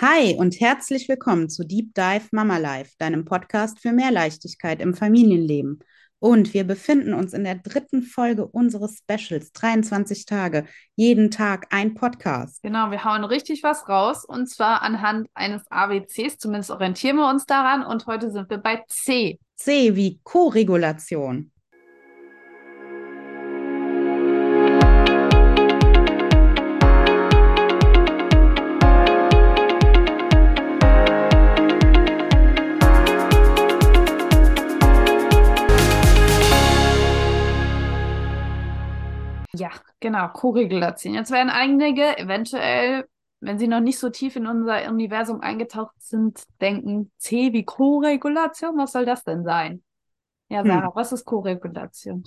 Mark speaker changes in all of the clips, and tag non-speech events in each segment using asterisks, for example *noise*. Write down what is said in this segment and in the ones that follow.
Speaker 1: Hi und herzlich willkommen zu Deep Dive Mama Life, deinem Podcast für mehr Leichtigkeit im Familienleben. Und wir befinden uns in der dritten Folge unseres Specials, 23 Tage, jeden Tag ein Podcast.
Speaker 2: Genau, wir hauen richtig was raus und zwar anhand eines ABCs, zumindest orientieren wir uns daran und heute sind wir bei C.
Speaker 1: C wie Co-Regulation.
Speaker 2: Ja, genau, Koregulation. Jetzt werden einige eventuell, wenn sie noch nicht so tief in unser Universum eingetaucht sind, denken, C wie Koregulation, was soll das denn sein? Ja, Sarah, hm. was ist Koregulation?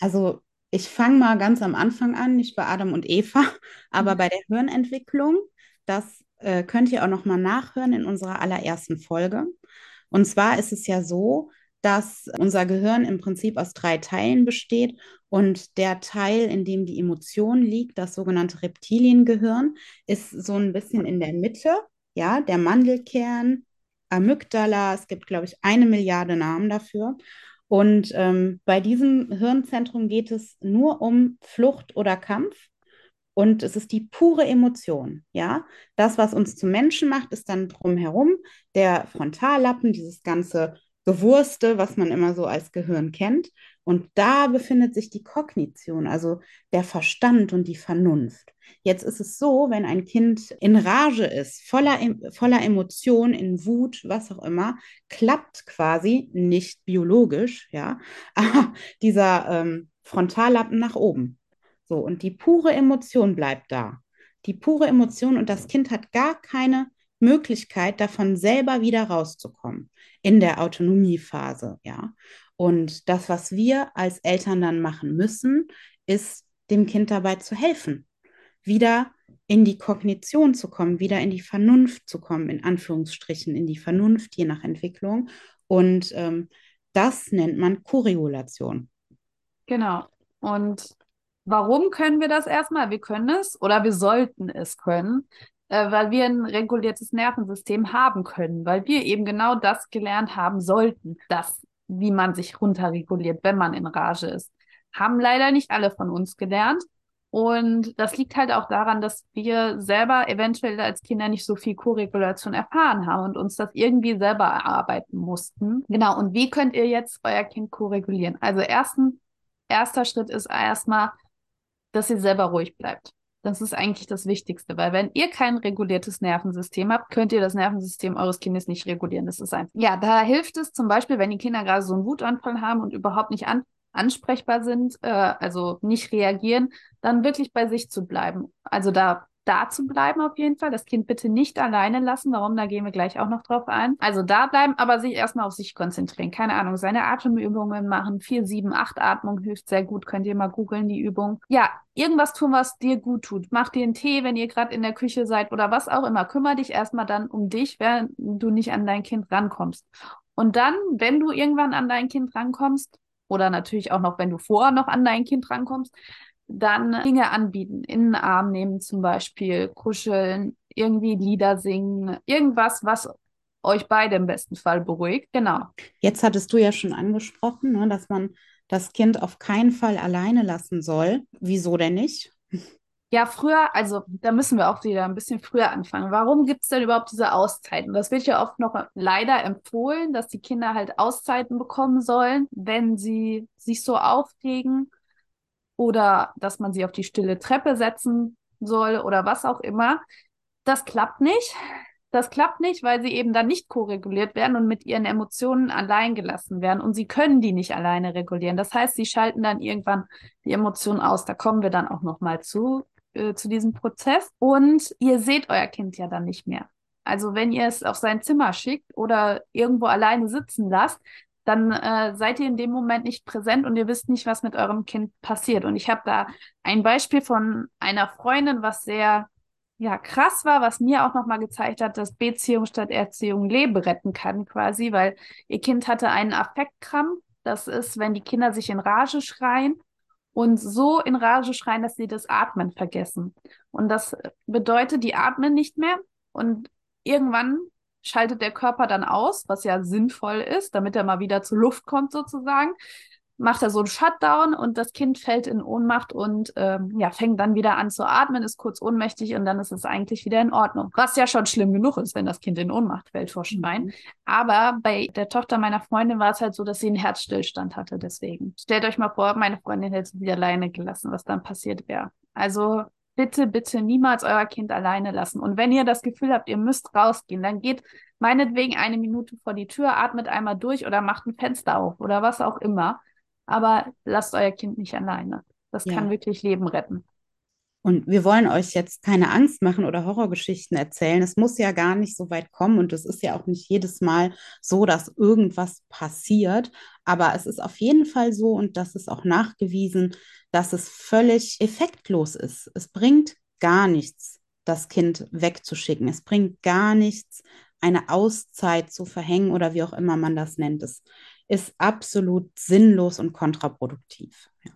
Speaker 1: Also ich fange mal ganz am Anfang an, nicht bei Adam und Eva, *laughs* aber mhm. bei der Hirnentwicklung. Das äh, könnt ihr auch noch mal nachhören in unserer allerersten Folge. Und zwar ist es ja so, dass unser Gehirn im Prinzip aus drei Teilen besteht und der Teil, in dem die Emotion liegt, das sogenannte Reptiliengehirn, ist so ein bisschen in der Mitte, ja, der Mandelkern, Amygdala, es gibt, glaube ich, eine Milliarde Namen dafür. Und ähm, bei diesem Hirnzentrum geht es nur um Flucht oder Kampf. Und es ist die pure Emotion, ja. Das, was uns zu Menschen macht, ist dann drumherum der Frontallappen, dieses ganze Gewurste, was man immer so als Gehirn kennt. Und da befindet sich die Kognition, also der Verstand und die Vernunft. Jetzt ist es so, wenn ein Kind in Rage ist, voller, voller Emotion, in Wut, was auch immer, klappt quasi nicht biologisch, ja, *laughs* dieser ähm, Frontallappen nach oben. So, und die pure Emotion bleibt da. Die pure Emotion und das Kind hat gar keine Möglichkeit, davon selber wieder rauszukommen in der Autonomiephase, ja. Und das, was wir als Eltern dann machen müssen, ist dem Kind dabei zu helfen, wieder in die Kognition zu kommen, wieder in die Vernunft zu kommen, in Anführungsstrichen, in die Vernunft, je nach Entwicklung. Und ähm, das nennt man Korregulation.
Speaker 2: Genau. Und warum können wir das erstmal? Wir können es oder wir sollten es können, äh, weil wir ein reguliertes Nervensystem haben können, weil wir eben genau das gelernt haben sollten, das, wie man sich runterreguliert, wenn man in Rage ist. Haben leider nicht alle von uns gelernt. Und das liegt halt auch daran, dass wir selber eventuell als Kinder nicht so viel Koregulation erfahren haben und uns das irgendwie selber erarbeiten mussten. Genau. Und wie könnt ihr jetzt euer Kind koregulieren? Also ersten, erster Schritt ist erstmal, dass ihr selber ruhig bleibt. Das ist eigentlich das Wichtigste, weil wenn ihr kein reguliertes Nervensystem habt, könnt ihr das Nervensystem eures Kindes nicht regulieren. Das ist einfach. Ja, da hilft es zum Beispiel, wenn die Kinder gerade so einen Wutanfall haben und überhaupt nicht an ansprechbar sind, äh, also nicht reagieren, dann wirklich bei sich zu bleiben. Also da da zu bleiben auf jeden Fall. Das Kind bitte nicht alleine lassen. Warum? Da gehen wir gleich auch noch drauf ein. Also da bleiben, aber sich erstmal auf sich konzentrieren. Keine Ahnung, seine Atemübungen machen. 4, 7, 8 Atmung hilft sehr gut. Könnt ihr mal googeln, die Übung. Ja, irgendwas tun, was dir gut tut. Mach dir einen Tee, wenn ihr gerade in der Küche seid oder was auch immer. Kümmer dich erstmal dann um dich, während du nicht an dein Kind rankommst. Und dann, wenn du irgendwann an dein Kind rankommst, oder natürlich auch noch, wenn du vorher noch an dein Kind rankommst, dann Dinge anbieten, in den Arm nehmen zum Beispiel, kuscheln, irgendwie Lieder singen, irgendwas, was euch beide im besten Fall beruhigt. Genau.
Speaker 1: Jetzt hattest du ja schon angesprochen, ne, dass man das Kind auf keinen Fall alleine lassen soll. Wieso denn nicht?
Speaker 2: Ja, früher, also da müssen wir auch wieder ein bisschen früher anfangen. Warum gibt es denn überhaupt diese Auszeiten? Das wird ja oft noch leider empfohlen, dass die Kinder halt Auszeiten bekommen sollen, wenn sie sich so aufregen oder dass man sie auf die stille Treppe setzen soll oder was auch immer. Das klappt nicht. Das klappt nicht, weil sie eben dann nicht koreguliert werden und mit ihren Emotionen allein gelassen werden. Und sie können die nicht alleine regulieren. Das heißt, sie schalten dann irgendwann die Emotionen aus. Da kommen wir dann auch nochmal zu, äh, zu diesem Prozess. Und ihr seht euer Kind ja dann nicht mehr. Also wenn ihr es auf sein Zimmer schickt oder irgendwo alleine sitzen lasst, dann äh, seid ihr in dem Moment nicht präsent und ihr wisst nicht, was mit eurem Kind passiert. Und ich habe da ein Beispiel von einer Freundin, was sehr ja krass war, was mir auch nochmal gezeigt hat, dass Beziehung statt Erziehung Leben retten kann, quasi, weil ihr Kind hatte einen Affektkrampf. Das ist, wenn die Kinder sich in Rage schreien und so in Rage schreien, dass sie das Atmen vergessen. Und das bedeutet, die atmen nicht mehr und irgendwann schaltet der Körper dann aus, was ja sinnvoll ist, damit er mal wieder zur Luft kommt sozusagen macht er so einen Shutdown und das Kind fällt in Ohnmacht und ähm, ja, fängt dann wieder an zu atmen, ist kurz ohnmächtig und dann ist es eigentlich wieder in Ordnung. Was ja schon schlimm genug ist, wenn das Kind in Ohnmacht fällt vor Schreien. Mhm. Aber bei der Tochter meiner Freundin war es halt so, dass sie einen Herzstillstand hatte deswegen. Stellt euch mal vor, meine Freundin hätte sie alleine gelassen, was dann passiert wäre. Also bitte, bitte niemals euer Kind alleine lassen. Und wenn ihr das Gefühl habt, ihr müsst rausgehen, dann geht meinetwegen eine Minute vor die Tür, atmet einmal durch oder macht ein Fenster auf oder was auch immer aber lasst euer Kind nicht alleine. Das ja. kann wirklich Leben retten.
Speaker 1: Und wir wollen euch jetzt keine Angst machen oder Horrorgeschichten erzählen. Es muss ja gar nicht so weit kommen und es ist ja auch nicht jedes Mal so, dass irgendwas passiert. Aber es ist auf jeden Fall so und das ist auch nachgewiesen, dass es völlig effektlos ist. Es bringt gar nichts, das Kind wegzuschicken. Es bringt gar nichts, eine Auszeit zu verhängen oder wie auch immer man das nennt. Es ist absolut sinnlos und kontraproduktiv. Ja.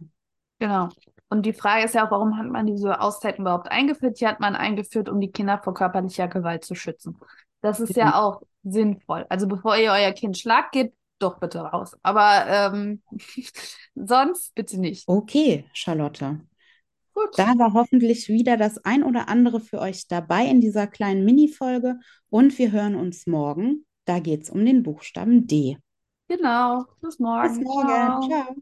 Speaker 2: Genau. Und die Frage ist ja auch, warum hat man diese Auszeit überhaupt eingeführt? Die hat man eingeführt, um die Kinder vor körperlicher Gewalt zu schützen. Das ist ja, ja auch sinnvoll. Also bevor ihr euer Kind schlagt, geht doch bitte raus. Aber ähm, *laughs* sonst bitte nicht.
Speaker 1: Okay, Charlotte. Gut. Da war hoffentlich wieder das ein oder andere für euch dabei in dieser kleinen Mini-Folge. Und wir hören uns morgen. Da geht es um den Buchstaben D.
Speaker 2: Genau. Bis morgen.
Speaker 1: Bis morgen. Ciao. Ciao.